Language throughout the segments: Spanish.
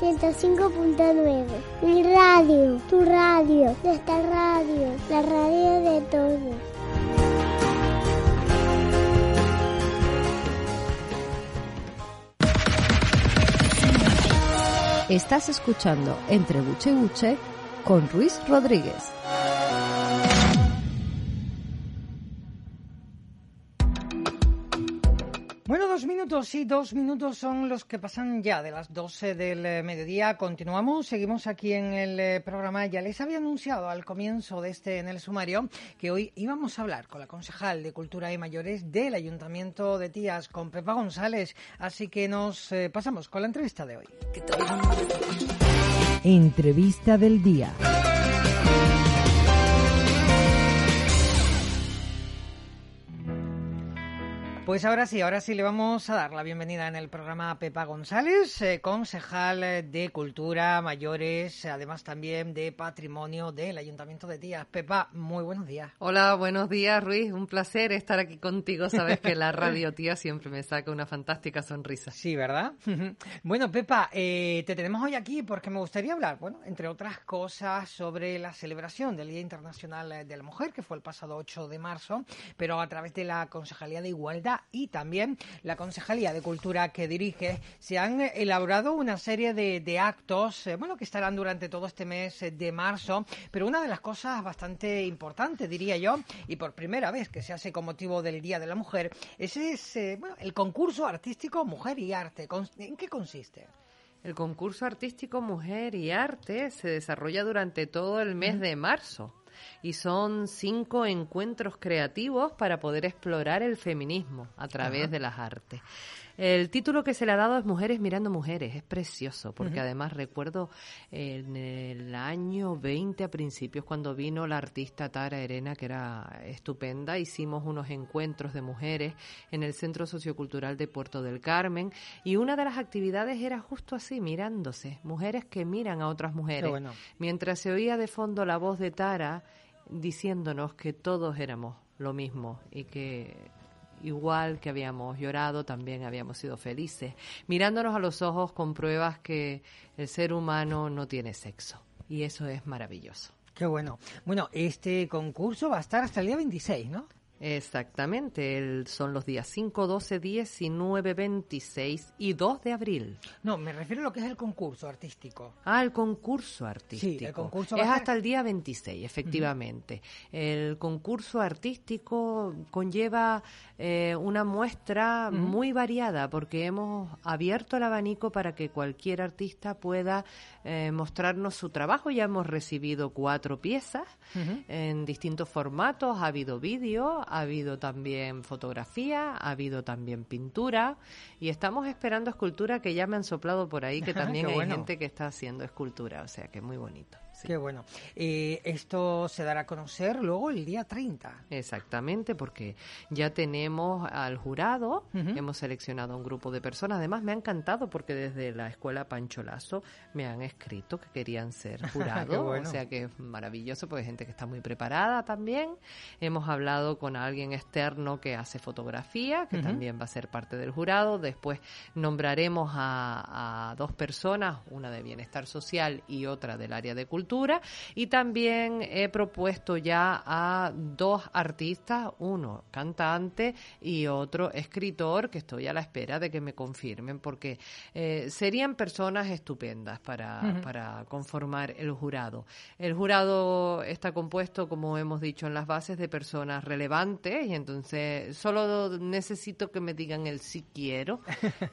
105.9. Mi radio, tu radio, nuestra radio, la radio de todos. Estás escuchando Entre Buche y Buche con Ruiz Rodríguez. Minutos, sí, dos minutos son los que pasan ya de las 12 del eh, mediodía. Continuamos, seguimos aquí en el eh, programa. Ya les había anunciado al comienzo de este, en el sumario, que hoy íbamos a hablar con la concejal de Cultura y Mayores del Ayuntamiento de Tías, con Pepa González. Así que nos eh, pasamos con la entrevista de hoy. Entrevista del día. Pues ahora sí, ahora sí le vamos a dar la bienvenida en el programa a Pepa González, eh, concejal de Cultura, Mayores, además también de Patrimonio del Ayuntamiento de Tías. Pepa, muy buenos días. Hola, buenos días, Ruiz. Un placer estar aquí contigo. Sabes que la radio tía siempre me saca una fantástica sonrisa. Sí, ¿verdad? bueno, Pepa, eh, te tenemos hoy aquí porque me gustaría hablar, bueno, entre otras cosas, sobre la celebración del Día Internacional de la Mujer, que fue el pasado 8 de marzo, pero a través de la Concejalía de Igualdad y también la Concejalía de Cultura que dirige, se han elaborado una serie de, actos, eh, bueno, que estarán durante todo este mes de marzo, pero una de las cosas bastante importantes, diría yo, y por primera vez que se hace con motivo del Día de la Mujer, ese es eh, bueno, el concurso artístico Mujer y Arte. ¿En qué consiste? El concurso artístico Mujer y Arte se desarrolla durante todo el mes de marzo y son cinco encuentros creativos para poder explorar el feminismo a través de las artes. El título que se le ha dado es Mujeres mirando mujeres. Es precioso, porque además recuerdo en el año 20 a principios, cuando vino la artista Tara Erena, que era estupenda, hicimos unos encuentros de mujeres en el Centro Sociocultural de Puerto del Carmen, y una de las actividades era justo así, mirándose, mujeres que miran a otras mujeres. Mientras se oía de fondo la voz de Tara diciéndonos que todos éramos lo mismo y que igual que habíamos llorado, también habíamos sido felices, mirándonos a los ojos con pruebas que el ser humano no tiene sexo. Y eso es maravilloso. Qué bueno. Bueno, este concurso va a estar hasta el día 26, ¿no? Exactamente, son los días 5, 12, 19, 26 y 2 de abril. No, me refiero a lo que es el concurso artístico. Ah, el concurso artístico. Sí, el concurso es hasta el día 26, efectivamente. El concurso artístico conlleva eh, una muestra muy variada porque hemos abierto el abanico para que cualquier artista pueda eh, mostrarnos su trabajo. Ya hemos recibido cuatro piezas en distintos formatos, ha habido vídeo, ha habido también fotografía, ha habido también pintura y estamos esperando escultura que ya me han soplado por ahí que también hay gente que está haciendo escultura, o sea que muy bonito. Qué bueno. Eh, esto se dará a conocer luego el día 30. Exactamente, porque ya tenemos al jurado, hemos seleccionado a un grupo de personas. Además, me ha encantado porque desde la escuela Pancholazo me han escrito que querían ser jurados. O sea que es maravilloso, porque hay gente que está muy preparada también. Hemos hablado con alguien externo que hace fotografía, que también va a ser parte del jurado. Después nombraremos a dos personas, una de bienestar social y otra del área de cultura y también he propuesto ya a dos artistas, uno cantante y otro escritor, que estoy a la espera de que me confirmen porque eh, serían personas estupendas para, para conformar el jurado. El jurado está compuesto, como hemos dicho en las bases, de personas relevantes y entonces solo necesito que me digan el sí quiero,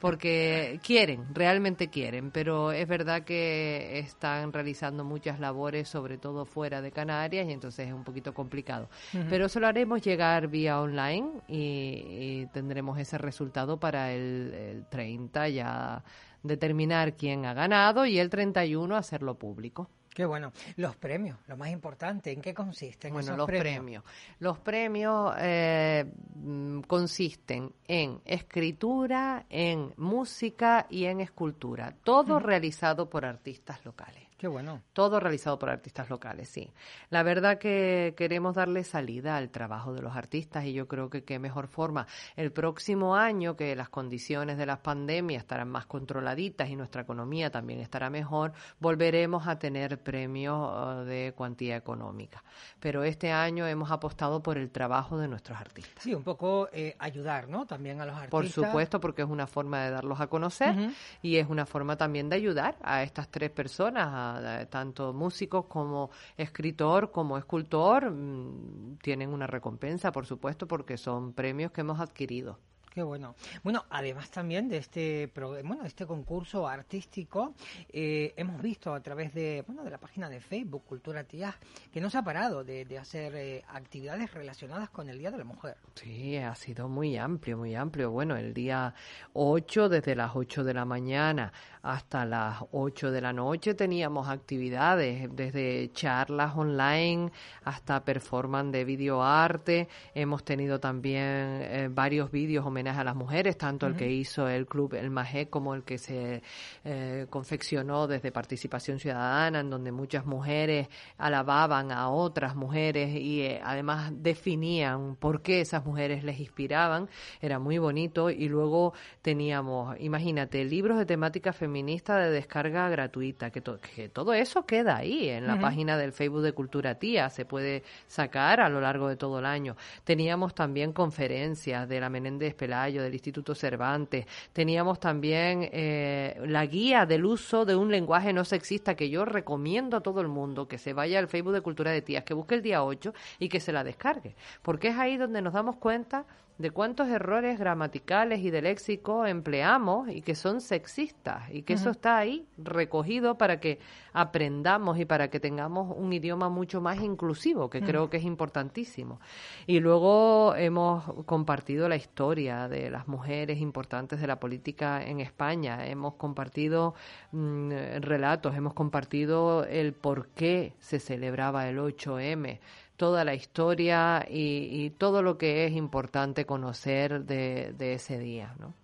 porque quieren, realmente quieren, pero es verdad que están realizando muchas labores, sobre todo fuera de Canarias, y entonces es un poquito complicado. Pero eso lo haremos llegar vía online y, tendremos ese resultado para el, el 30 ya determinar quién ha ganado y el 31 hacerlo público. Qué bueno. Los premios, lo más importante, ¿en qué consisten bueno, los premios? Los premios eh, mm, consisten en escritura, en música y en escultura, todo realizado por artistas locales. Qué bueno. Todo realizado por artistas locales, sí. La verdad que queremos darle salida al trabajo de los artistas y yo creo que qué mejor forma. El próximo año, que las condiciones de las pandemias estarán más controladitas y nuestra economía también estará mejor, volveremos a tener premios uh, de cuantía económica. Pero este año hemos apostado por el trabajo de nuestros artistas. Sí, un poco eh, ayudar, ¿no? También a los artistas. Por supuesto, porque es una forma de darlos a conocer y es una forma también de ayudar a estas tres personas, tanto músicos como escritor, como escultor, mm, tienen una recompensa, por supuesto, porque son premios que hemos adquirido. Qué bueno. Bueno, además también de este bueno, este concurso artístico, eh, hemos visto a través de bueno de la página de Facebook Cultura Tía que no se ha parado de, hacer eh, actividades relacionadas con el Día de la Mujer. Sí, ha sido muy amplio, muy amplio. Bueno, el día 8, desde las 8 de la mañana hasta las 8 de la noche teníamos actividades, desde charlas online hasta performance de videoarte. Hemos tenido también eh, varios vídeos a las mujeres, tanto el que hizo el club El Majé como el que se eh, confeccionó desde Participación Ciudadana, en donde muchas mujeres alababan a otras mujeres y eh, además definían por qué esas mujeres les inspiraban. Era muy bonito. Y luego teníamos, imagínate, libros de temática feminista de descarga gratuita, que, que todo eso queda ahí en la página del Facebook de Cultura Tía, se puede sacar a lo largo de todo el año. Teníamos también conferencias de la Menéndez Pelá del Instituto Cervantes. Teníamos también eh, la guía del uso de un lenguaje no sexista que yo recomiendo a todo el mundo que se vaya al Facebook de Cultura de Tías, que busque el día 8 y que se la descargue. Porque es ahí donde nos damos cuenta de cuántos errores gramaticales y de léxico empleamos y que son sexistas y que eso está ahí recogido para que aprendamos y para que tengamos un idioma mucho más inclusivo, que creo que es importantísimo. Y luego hemos compartido la historia de las mujeres importantes de la política en España, hemos compartido mm, relatos, hemos compartido el por qué se celebraba el 8M toda la historia y, todo lo que es importante conocer de, ese día. ¿no?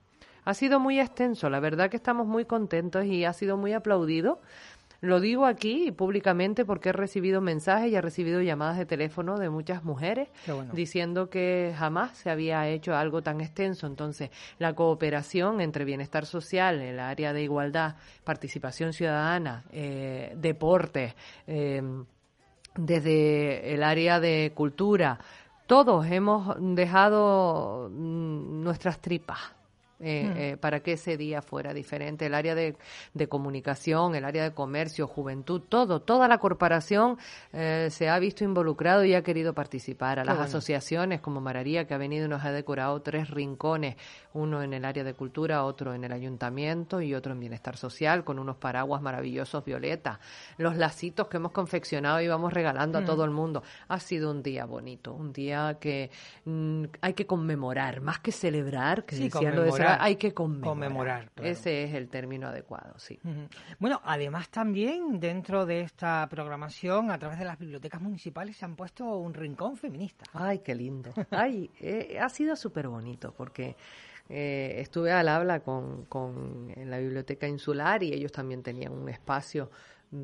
Ha sido muy extenso, la verdad que estamos muy contentos y ha sido muy aplaudido. Lo digo aquí públicamente porque he recibido mensajes y he recibido llamadas de teléfono de muchas mujeres diciendo que jamás se había hecho algo tan extenso. Entonces, la cooperación entre bienestar social, el área de igualdad, participación ciudadana, eh, deportes, eh, desde el área de cultura, todos hemos dejado mm, nuestras tripas eh, mm. eh, para que ese día fuera diferente. El área de, comunicación, el área de comercio, juventud, todo, toda la corporación eh, se ha visto involucrado y ha querido participar. A las asociaciones como Mararía, que ha venido y nos ha decorado tres rincones, uno en el área de cultura, otro en el ayuntamiento y otro en bienestar social, con unos paraguas maravillosos violeta. Los lacitos que hemos confeccionado y vamos regalando a mm. todo el mundo. Ha sido un día bonito, un día que mm, hay que conmemorar, más que celebrar, que decía lo de hay que conmemorar. Ese es el término adecuado, sí. Bueno, además también dentro de esta programación, a través de las bibliotecas municipales, se han puesto un rincón feminista. Ay, qué lindo. Ay, eh, ha sido súper bonito porque... Eh, estuve al habla con, con en la biblioteca insular y ellos también tenían un espacio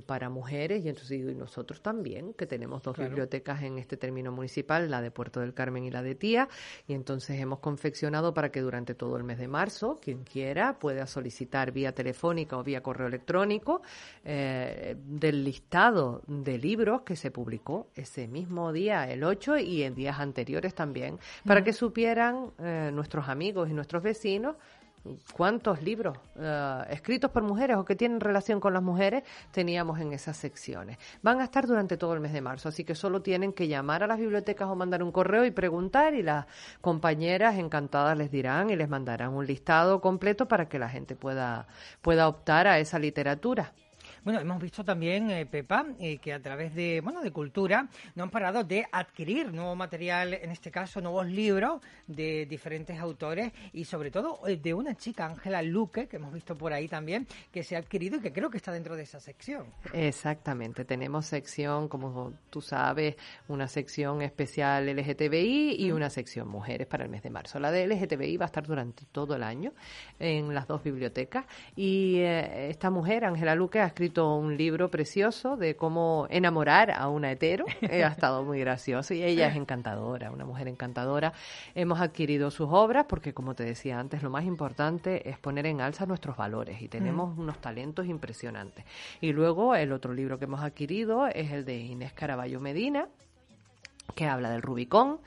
para mujeres y entonces y nosotros también que tenemos dos bibliotecas en este término municipal la de Puerto del Carmen y la de Tía y entonces hemos confeccionado para que durante todo el mes de marzo quien quiera pueda solicitar vía telefónica o vía correo electrónico eh, del listado de libros que se publicó ese mismo día el 8 y en días anteriores también para que supieran eh, nuestros amigos y nuestros vecinos cuántos libros eh, escritos por mujeres o que tienen relación con las mujeres teníamos en esas secciones. Van a estar durante todo el mes de marzo, así que solo tienen que llamar a las bibliotecas o mandar un correo y preguntar y las compañeras encantadas les dirán y les mandarán un listado completo para que la gente pueda, pueda optar a esa literatura. Bueno, hemos visto también, eh, Pepa, eh, que a través de, bueno, de cultura no han parado de adquirir nuevo material, en este caso nuevos libros de diferentes autores y sobre todo eh, de una chica, Ángela Luque, que hemos visto por ahí también, que se ha adquirido y que creo que está dentro de esa sección. Exactamente, tenemos sección, como tú sabes, una sección especial LGTBI y una sección mujeres para el mes de marzo. La de LGTBI va a estar durante todo el año en las dos bibliotecas y esta mujer, Ángela Luque, ha escrito escrito un libro precioso de cómo enamorar a una hetero. ha estado muy gracioso y ella es encantadora, una mujer encantadora. Hemos adquirido sus obras porque, como te decía antes, lo más importante es poner en alza nuestros valores y tenemos unos talentos impresionantes. Y luego el otro libro que hemos adquirido es el de Inés Caraballo Medina, que habla del Rubicón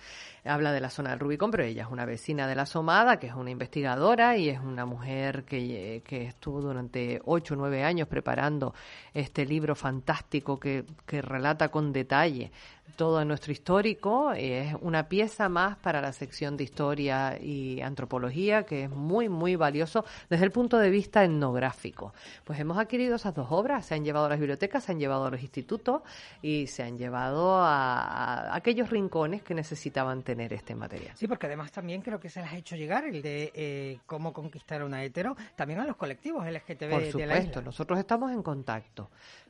habla de la zona del Rubicón, pero ella es una vecina de la Somada, que es una investigadora y es una mujer que, que estuvo durante ocho o nueve años preparando este libro fantástico que, que relata con detalle todo nuestro histórico. Es una pieza más para la sección de historia y antropología que es muy, muy valioso desde el punto de vista etnográfico. Pues hemos adquirido esas dos obras, se han llevado a las bibliotecas, se han llevado a los institutos y se han llevado a, aquellos rincones que necesitaban tener este material. Sí, porque además también creo que se les ha hecho llegar el de eh, cómo conquistar a una hetero, también a los colectivos LGTB Por supuesto, nosotros estamos en contacto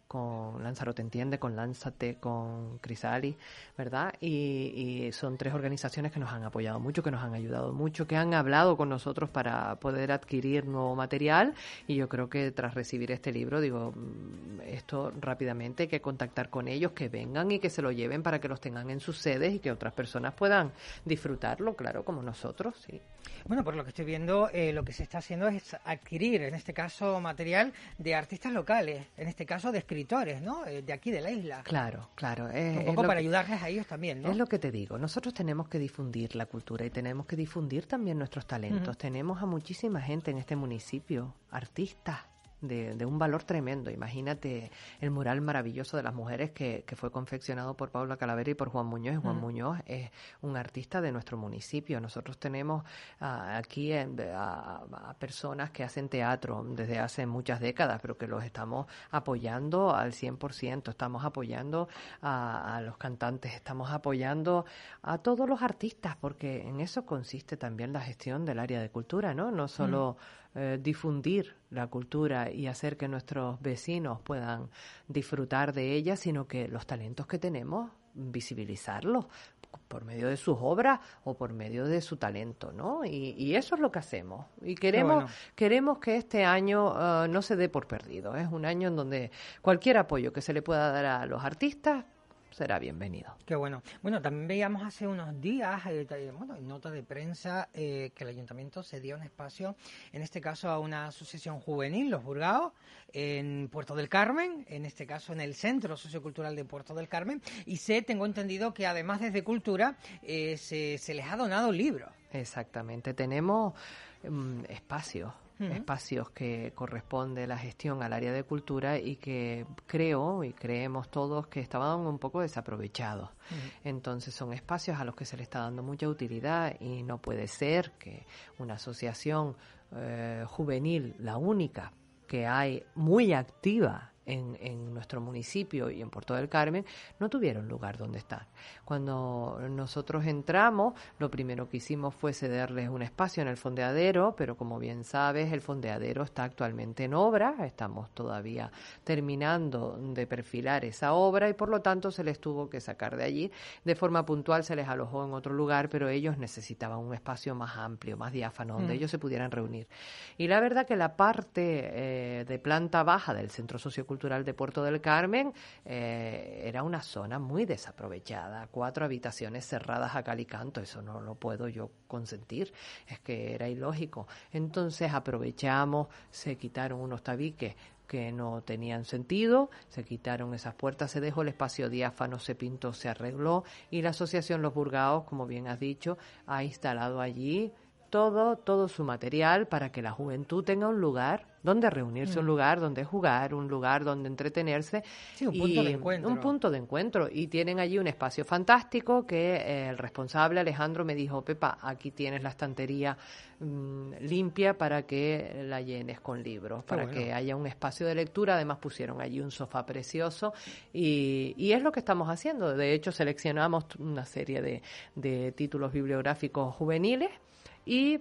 con Lanzarote Entiende, con Lánzate, con Crisali, ¿verdad? Y, son tres organizaciones que nos han apoyado mucho, que nos han ayudado mucho, que han hablado con nosotros para poder adquirir nuevo material y yo creo que tras recibir este libro, digo, mm, esto rápidamente hay que contactar con ellos, que vengan y que se lo lleven para que los tengan en sus sedes y que otras personas puedan disfrutarlo, claro, como nosotros, sí. Bueno, por lo que estoy viendo, eh, lo que se está haciendo es adquirir, en este caso, material de artistas locales, en este caso de escritores, ¿no? Eh, de aquí de la isla. Claro, claro. Es, Un poco para ayudarles a ellos también, ¿no? Es lo que te digo. Nosotros tenemos que difundir la cultura y tenemos que difundir también nuestros talentos. Tenemos a muchísima gente en este municipio, artistas, de, un valor tremendo. Imagínate el mural maravilloso de las mujeres que, que fue confeccionado por Paula Calavera y por Juan Muñoz. Juan Muñoz es un artista de nuestro municipio. Nosotros tenemos ah, aquí a, personas que hacen teatro desde hace muchas décadas, pero que los estamos apoyando al 100%. Estamos apoyando a, los cantantes, estamos apoyando a todos los artistas, porque en eso consiste también la gestión del área de cultura, ¿no? No solo... Eh, difundir la cultura y hacer que nuestros vecinos puedan disfrutar de ella, sino que los talentos que tenemos, visibilizarlos por medio de sus obras o por medio de su talento, ¿no? Y, eso es lo que hacemos. Y queremos, queremos que este año eh, no se dé por perdido. Es un año en donde cualquier apoyo que se le pueda dar a los artistas será bienvenido. Qué bueno. Bueno, también veíamos hace unos días, eh, bueno, en nota de prensa, eh, que el ayuntamiento cedió un espacio, en este caso a una asociación juvenil, Los Burgaos, en Puerto del Carmen, en este caso en el Centro Sociocultural de Puerto del Carmen, y sé, tengo entendido que además desde Cultura eh, se, se les ha donado libros. Exactamente, tenemos mm, espacios espacios que corresponde la gestión al área de cultura y que creo y creemos todos que estaban un poco desaprovechados. Entonces son espacios a los que se le está dando mucha utilidad y no puede ser que una asociación eh, juvenil, la única que hay muy activa en, nuestro municipio y en Puerto del Carmen no tuvieron lugar donde estar. Cuando nosotros entramos, lo primero que hicimos fue cederles un espacio en el fondeadero, pero como bien sabes, el fondeadero está actualmente en obra, estamos todavía terminando de perfilar esa obra y por lo tanto se les tuvo que sacar de allí. De forma puntual se les alojó en otro lugar, pero ellos necesitaban un espacio más amplio, más diáfano, donde mm. ellos se pudieran reunir. Y la verdad que la parte eh, de planta baja del Centro Sociocultural De Puerto del Carmen eh, era una zona muy desaprovechada, cuatro habitaciones cerradas a cal y canto, eso no lo puedo yo consentir, es que era ilógico. Entonces aprovechamos, se quitaron unos tabiques que no tenían sentido, se quitaron esas puertas, se dejó el espacio diáfano, se pintó, se arregló y la Asociación Los Burgaos, como bien has dicho, ha instalado allí todo, todo su material para que la juventud tenga un lugar donde reunirse, un mm. lugar donde jugar, un lugar donde entretenerse. un punto de encuentro. Un punto de encuentro. Y tienen allí un espacio fantástico que eh, el responsable Alejandro me dijo, Pepa, aquí tienes la estantería mm, limpia para que la llenes con libros, para que haya un espacio de lectura. Además pusieron allí un sofá precioso y, y, es lo que estamos haciendo. De hecho, seleccionamos una serie de, de títulos bibliográficos juveniles y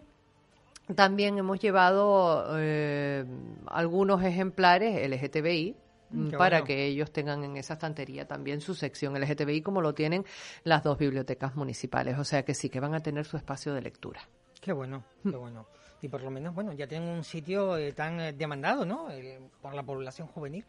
también hemos llevado eh, algunos ejemplares LGTBI mm, para que ellos tengan en esa estantería también su sección LGTBI como lo tienen las dos bibliotecas municipales. O sea que sí que van a tener su espacio de lectura. Qué bueno, qué bueno. Y por lo menos, bueno, ya tienen un sitio eh, tan eh, demandado, ¿no? por la población juvenil.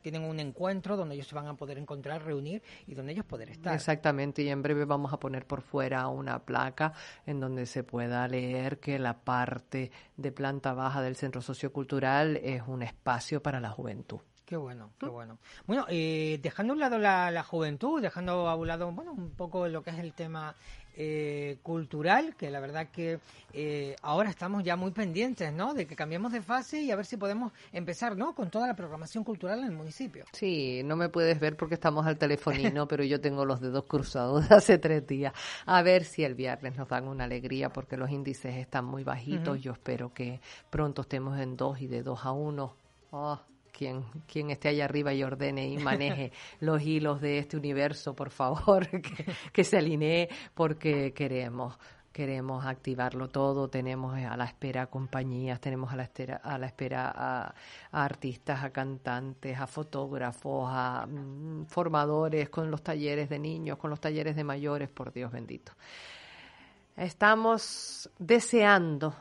Tienen un encuentro donde ellos se van a poder encontrar, reunir y donde ellos poder estar. Exactamente, y en breve vamos a poner por fuera una placa en donde se pueda leer que la parte de planta baja del centro sociocultural es un espacio para la juventud. Qué bueno, qué bueno. Bueno, eh, dejando a un lado la, la, juventud, dejando a un lado, bueno, un poco lo que es el tema eh, cultural, que la verdad que eh, ahora estamos ya muy pendientes, ¿no? De que cambiemos de fase y a ver si podemos empezar, ¿no? Con toda la programación cultural en el municipio. Sí, no me puedes ver porque estamos al telefonino, pero yo tengo los dedos cruzados de hace tres días. A ver si el viernes nos dan una alegría porque los índices están muy bajitos. Yo espero que pronto estemos en dos y de dos a uno. Oh, quien, quien esté allá arriba y ordene y maneje los hilos de este universo, por favor, que, se alinee porque queremos queremos activarlo todo, tenemos a la espera compañías, tenemos a la espera a, la espera a, artistas, a cantantes, a fotógrafos, a mm, formadores con los talleres de niños, con los talleres de mayores, por Dios bendito. Estamos deseando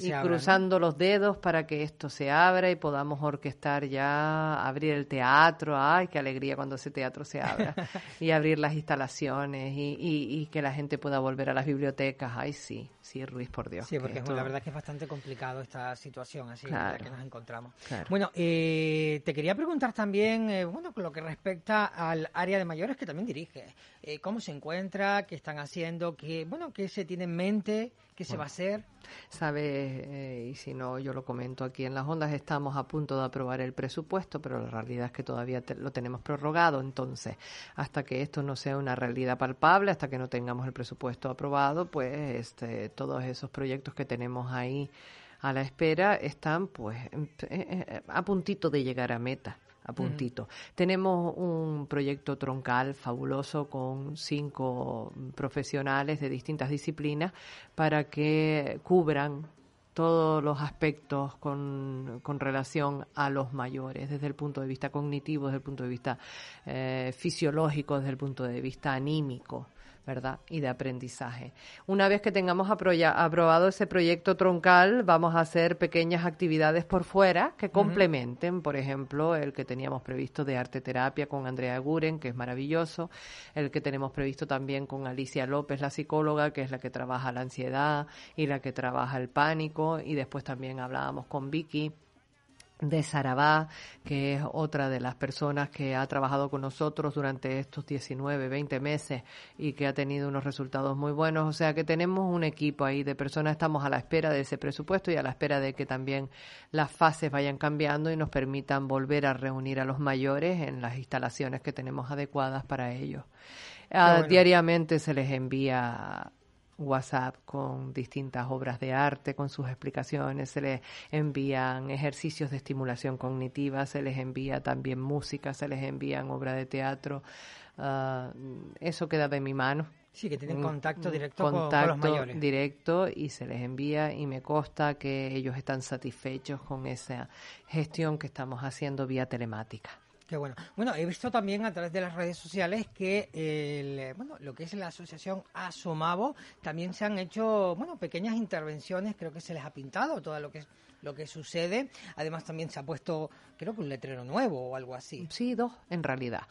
y cruzando los dedos para que esto se abra y podamos orquestar ya, abrir el teatro, ay, qué alegría cuando ese teatro se abra, y abrir las instalaciones y, y, que la gente pueda volver a las bibliotecas, ay, sí, sí, Ruiz, por Dios. Sí, porque la verdad es que es bastante complicado esta situación así en la que nos encontramos. Bueno, eh, te quería preguntar también, eh, bueno, con lo que respecta al área de mayores que también dirige, eh, ¿cómo se encuentra? ¿Qué están haciendo? ¿Qué, bueno, qué se tiene en mente? ¿Qué se va a hacer? Sabes, eh, y si no, yo lo comento aquí en las ondas, estamos a punto de aprobar el presupuesto, pero la realidad es que todavía lo tenemos prorrogado. Entonces, hasta que esto no sea una realidad palpable, hasta que no tengamos el presupuesto aprobado, pues este, todos esos proyectos que tenemos ahí a la espera están pues eh, eh, a puntito de llegar a meta a puntito. Tenemos un proyecto troncal fabuloso con cinco profesionales de distintas disciplinas para que cubran todos los aspectos con, con, relación a los mayores, desde el punto de vista cognitivo, desde el punto de vista eh, fisiológico, desde el punto de vista anímico. ¿Verdad? Y de aprendizaje. Una vez que tengamos aprobado ese proyecto troncal, vamos a hacer pequeñas actividades por fuera que complementen, por ejemplo, el que teníamos previsto de arte terapia con Andrea Guren, que es maravilloso, el que tenemos previsto también con Alicia López, la psicóloga, que es la que trabaja la ansiedad y la que trabaja el pánico, y después también hablábamos con Vicky de Sarabá, que es otra de las personas que ha trabajado con nosotros durante estos 19, 20 meses y que ha tenido unos resultados muy buenos. O sea que tenemos un equipo ahí de personas, estamos a la espera de ese presupuesto y a la espera de que también las fases vayan cambiando y nos permitan volver a reunir a los mayores en las instalaciones que tenemos adecuadas para ellos. Ah, diariamente se les envía WhatsApp con distintas obras de arte, con sus explicaciones, se les envían ejercicios de estimulación cognitiva, se les envía también música, se les envían obras de teatro. Ah, eso queda de mi mano. Sí, que tienen contacto directo con, los mayores. directo y se les envía y me consta que ellos están satisfechos con esa gestión que estamos haciendo vía telemática bueno. Bueno, he visto también a través de las redes sociales que el, bueno, lo que es la asociación Asomavo también se han hecho, bueno, pequeñas intervenciones, creo que se les ha pintado todo lo que es lo que sucede. Además también se ha puesto, creo que un letrero nuevo o algo así. Sí, dos en realidad,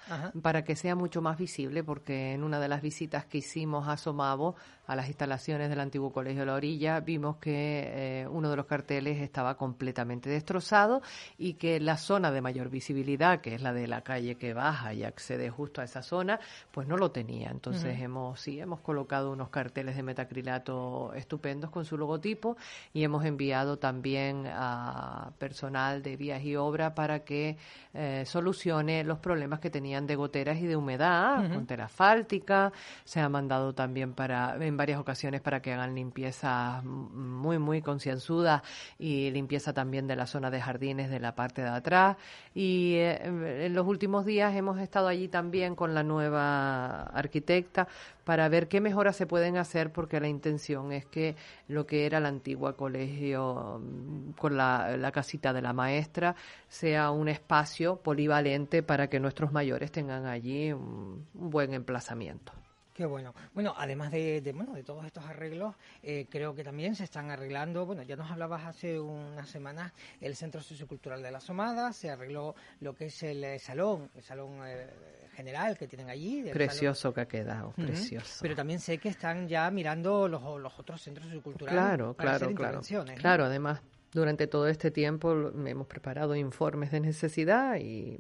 para que sea mucho más visible, porque en una de las visitas que hicimos a Somavo, a las instalaciones del antiguo Colegio de la Orilla, vimos que eh, uno de los carteles estaba completamente destrozado y que la zona de mayor visibilidad, que es la de la calle que baja y accede justo a esa zona, pues no lo tenía. Entonces hemos, sí, hemos colocado unos carteles de metacrilato estupendos con su logotipo y hemos enviado también a personal de vías y obra para que eh, solucione los problemas que tenían de goteras y de humedad con tela asfáltica. Se ha mandado también para en varias ocasiones para que hagan limpieza muy muy concienzuda y limpieza también de la zona de jardines de la parte de atrás. Y eh, en los últimos días hemos estado allí también con la nueva arquitecta para ver qué mejoras se pueden hacer porque la intención es que lo que era el antiguo colegio mm, con la, casita de la maestra sea un espacio polivalente para que nuestros mayores tengan allí un buen emplazamiento. Qué bueno. Bueno, además de, bueno, de todos estos arreglos, eh, creo que también se están arreglando, bueno, ya nos hablabas hace unas semanas, el Centro Sociocultural de la Somada, se arregló lo que es el salón, el salón eh, general que tienen allí. Precioso que ha quedado, precioso. Pero también sé que están ya mirando los, los otros centros socioculturales claro, para claro, hacer claro. Claro, además durante todo este tiempo hemos preparado informes de necesidad y,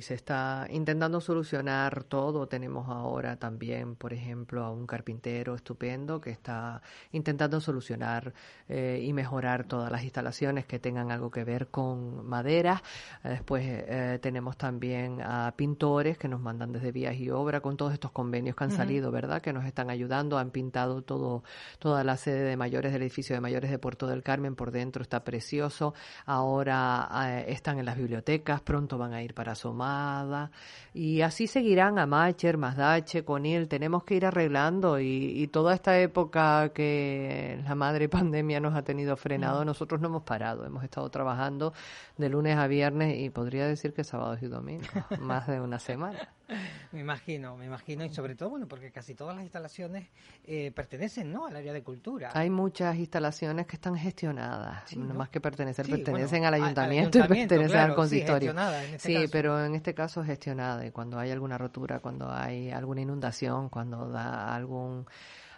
se está intentando solucionar todo. Tenemos ahora también, por ejemplo, a un carpintero estupendo que está intentando solucionar eh, y mejorar todas las instalaciones que tengan algo que ver con madera. Después eh, tenemos también a pintores que nos mandan desde vías y obra con todos estos convenios que han salido, ¿verdad? Que nos están ayudando. Han pintado todo toda la sede de mayores del edificio de mayores de Puerto del Carmen por dentro. Está precioso. Ahora eh, están en las bibliotecas, pronto van a ir para Somada. Y así seguirán a Macher, Mazdache, Conil. Tenemos que ir arreglando y, toda esta época que la madre pandemia nos ha tenido frenado, mm. nosotros no hemos parado. Hemos estado trabajando de lunes a viernes y podría decir que sábados y domingos, más de una semana. Me imagino, me imagino, y sobre todo, bueno, porque casi todas las instalaciones eh, pertenecen, ¿no?, al área de cultura. Hay muchas instalaciones que están gestionadas, no, más que pertenecer, pertenecen al, ayuntamiento y pertenecen al consistorio. Sí, este pero en este caso gestionada, y cuando hay alguna rotura, cuando hay alguna inundación, cuando da algún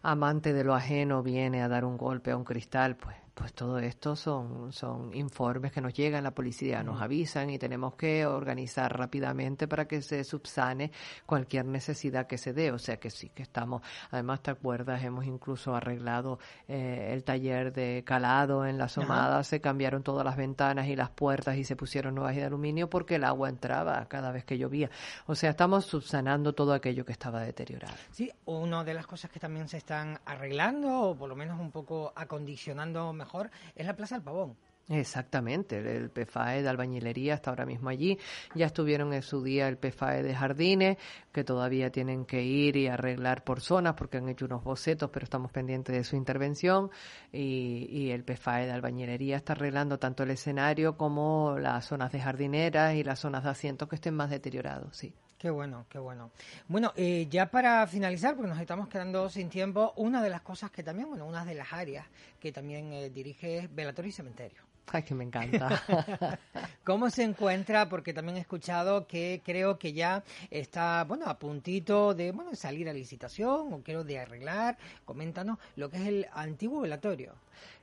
amante de lo ajeno viene a dar un golpe a un cristal, pues pues todo esto son, son informes que nos llegan, la policía nos avisan y tenemos que organizar rápidamente para que se subsane cualquier necesidad que se dé. O sea que sí que estamos, además te acuerdas, hemos incluso arreglado eh, el taller de calado en la somada, se cambiaron todas las ventanas y las puertas y se pusieron nuevas de aluminio porque el agua entraba cada vez que llovía. O sea, estamos subsanando todo aquello que estaba deteriorado. Sí, una de las cosas que también se están arreglando o por lo menos un poco acondicionando mejor es la Plaza del Pavón. Exactamente, el PFAE de albañilería está ahora mismo allí. Ya estuvieron en su día el PFAE de jardines, que todavía tienen que ir y arreglar por zonas porque han hecho unos bocetos, pero estamos pendientes de su intervención. Y, y el PFAE de albañilería está arreglando tanto el escenario como las zonas de jardineras y las zonas de asientos que estén más deteriorados, sí. Qué bueno, qué bueno. Bueno, eh, ya para finalizar, porque nos estamos quedando sin tiempo, una de las cosas que también, bueno, una de las áreas que también eh, dirige es velatorio y cementerio. Ay, que me encanta. ¿Cómo se encuentra? Porque también he escuchado que creo que ya está, bueno, a puntito de, bueno, salir a licitación o quiero de arreglar. Coméntanos lo que es el antiguo velatorio.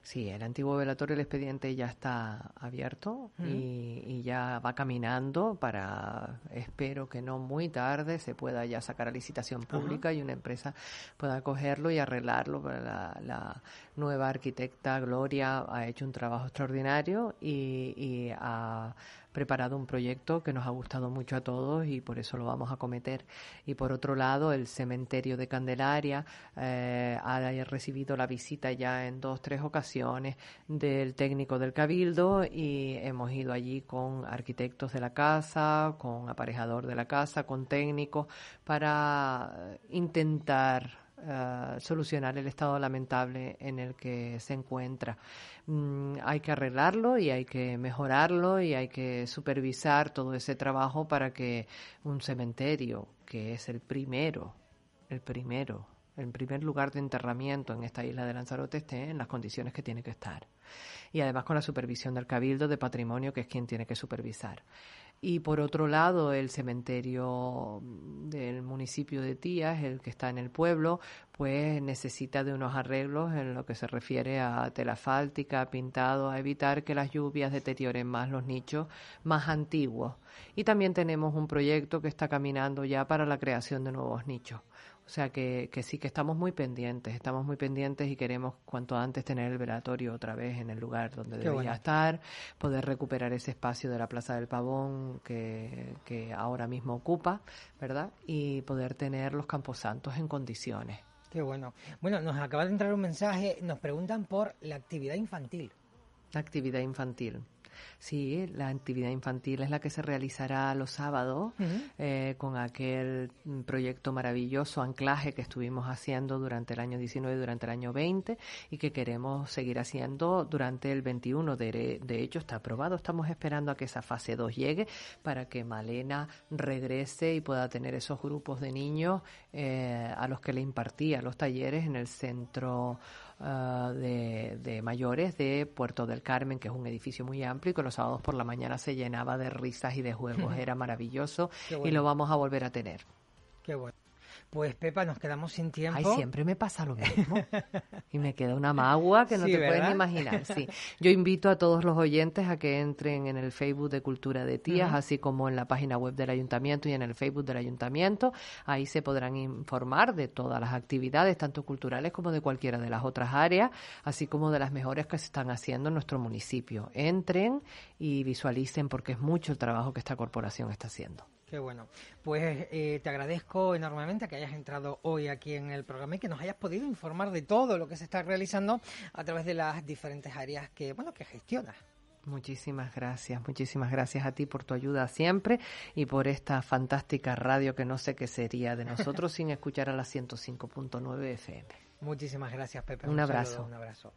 Sí, el antiguo velatorio, el expediente ya está abierto y, ya va caminando para, espero que no muy tarde, se pueda ya sacar a licitación pública y una empresa pueda cogerlo y arreglarlo. La, la nueva arquitecta Gloria ha hecho un trabajo extraordinario y, y ha preparado un proyecto que nos ha gustado mucho a todos y por eso lo vamos a cometer. Y por otro lado, el cementerio de Candelaria eh, ha recibido la visita ya en dos, tres ocasiones del técnico del Cabildo y hemos ido allí con arquitectos de la casa, con aparejador de la casa, con técnicos para intentar eh, solucionar el estado lamentable en el que se encuentra. Mm, hay que arreglarlo y hay que mejorarlo y hay que supervisar todo ese trabajo para que un cementerio, que es el primero, el primero, el primer lugar de enterramiento en esta isla de Lanzarote esté en las condiciones que tiene que estar. Y además con la supervisión del Cabildo de Patrimonio, que es quien tiene que supervisar. Y por otro lado, el cementerio del municipio de Tías, el que está en el pueblo, pues necesita de unos arreglos en lo que se refiere a tela fáltica, pintado, a evitar que las lluvias deterioren más los nichos más antiguos. Y también tenemos un proyecto que está caminando ya para la creación de nuevos nichos. O sea que, que, sí que estamos muy pendientes, estamos muy pendientes y queremos cuanto antes tener el velatorio otra vez en el lugar donde debería estar, poder recuperar ese espacio de la Plaza del Pavón que, que ahora mismo ocupa, ¿verdad? Y poder tener los camposantos en condiciones. Qué bueno. Bueno, nos acaba de entrar un mensaje, nos preguntan por la actividad infantil. La actividad infantil. Sí, la actividad infantil es la que se realizará los sábados eh, con aquel proyecto maravilloso, anclaje que estuvimos haciendo durante el año 19 y durante el año 20 y que queremos seguir haciendo durante el 21. De, de hecho, está aprobado. Estamos esperando a que esa fase 2 llegue para que Malena regrese y pueda tener esos grupos de niños eh, a los que le impartía los talleres en el centro Ah, de, mayores de Puerto del Carmen, que es un edificio muy amplio y que los sábados por la mañana se llenaba de risas y de juegos. Era maravilloso y lo vamos a volver a tener. Qué bueno. Pues Pepa, nos quedamos sin tiempo. Ay, siempre me pasa lo mismo. y me queda una magua que no te puedes imaginar. Sí. Yo invito a todos los oyentes a que entren en el Facebook de Cultura de Tías, así como en la página web del Ayuntamiento y en el Facebook del Ayuntamiento. Ahí se podrán informar de todas las actividades, tanto culturales como de cualquiera de las otras áreas, así como de las mejores que se están haciendo en nuestro municipio. Entren y visualicen porque es mucho el trabajo que esta corporación está haciendo. Qué bueno. Pues eh, te agradezco enormemente que hayas entrado hoy aquí en el programa y que nos hayas podido informar de todo lo que se está realizando a través de las diferentes áreas que, bueno, que gestionas. Muchísimas gracias, muchísimas gracias a ti por tu ayuda siempre y por esta fantástica radio que no sé qué sería de nosotros sin escuchar a la 105.9 FM. Muchísimas gracias, Pepe. Un, abrazo. un abrazo.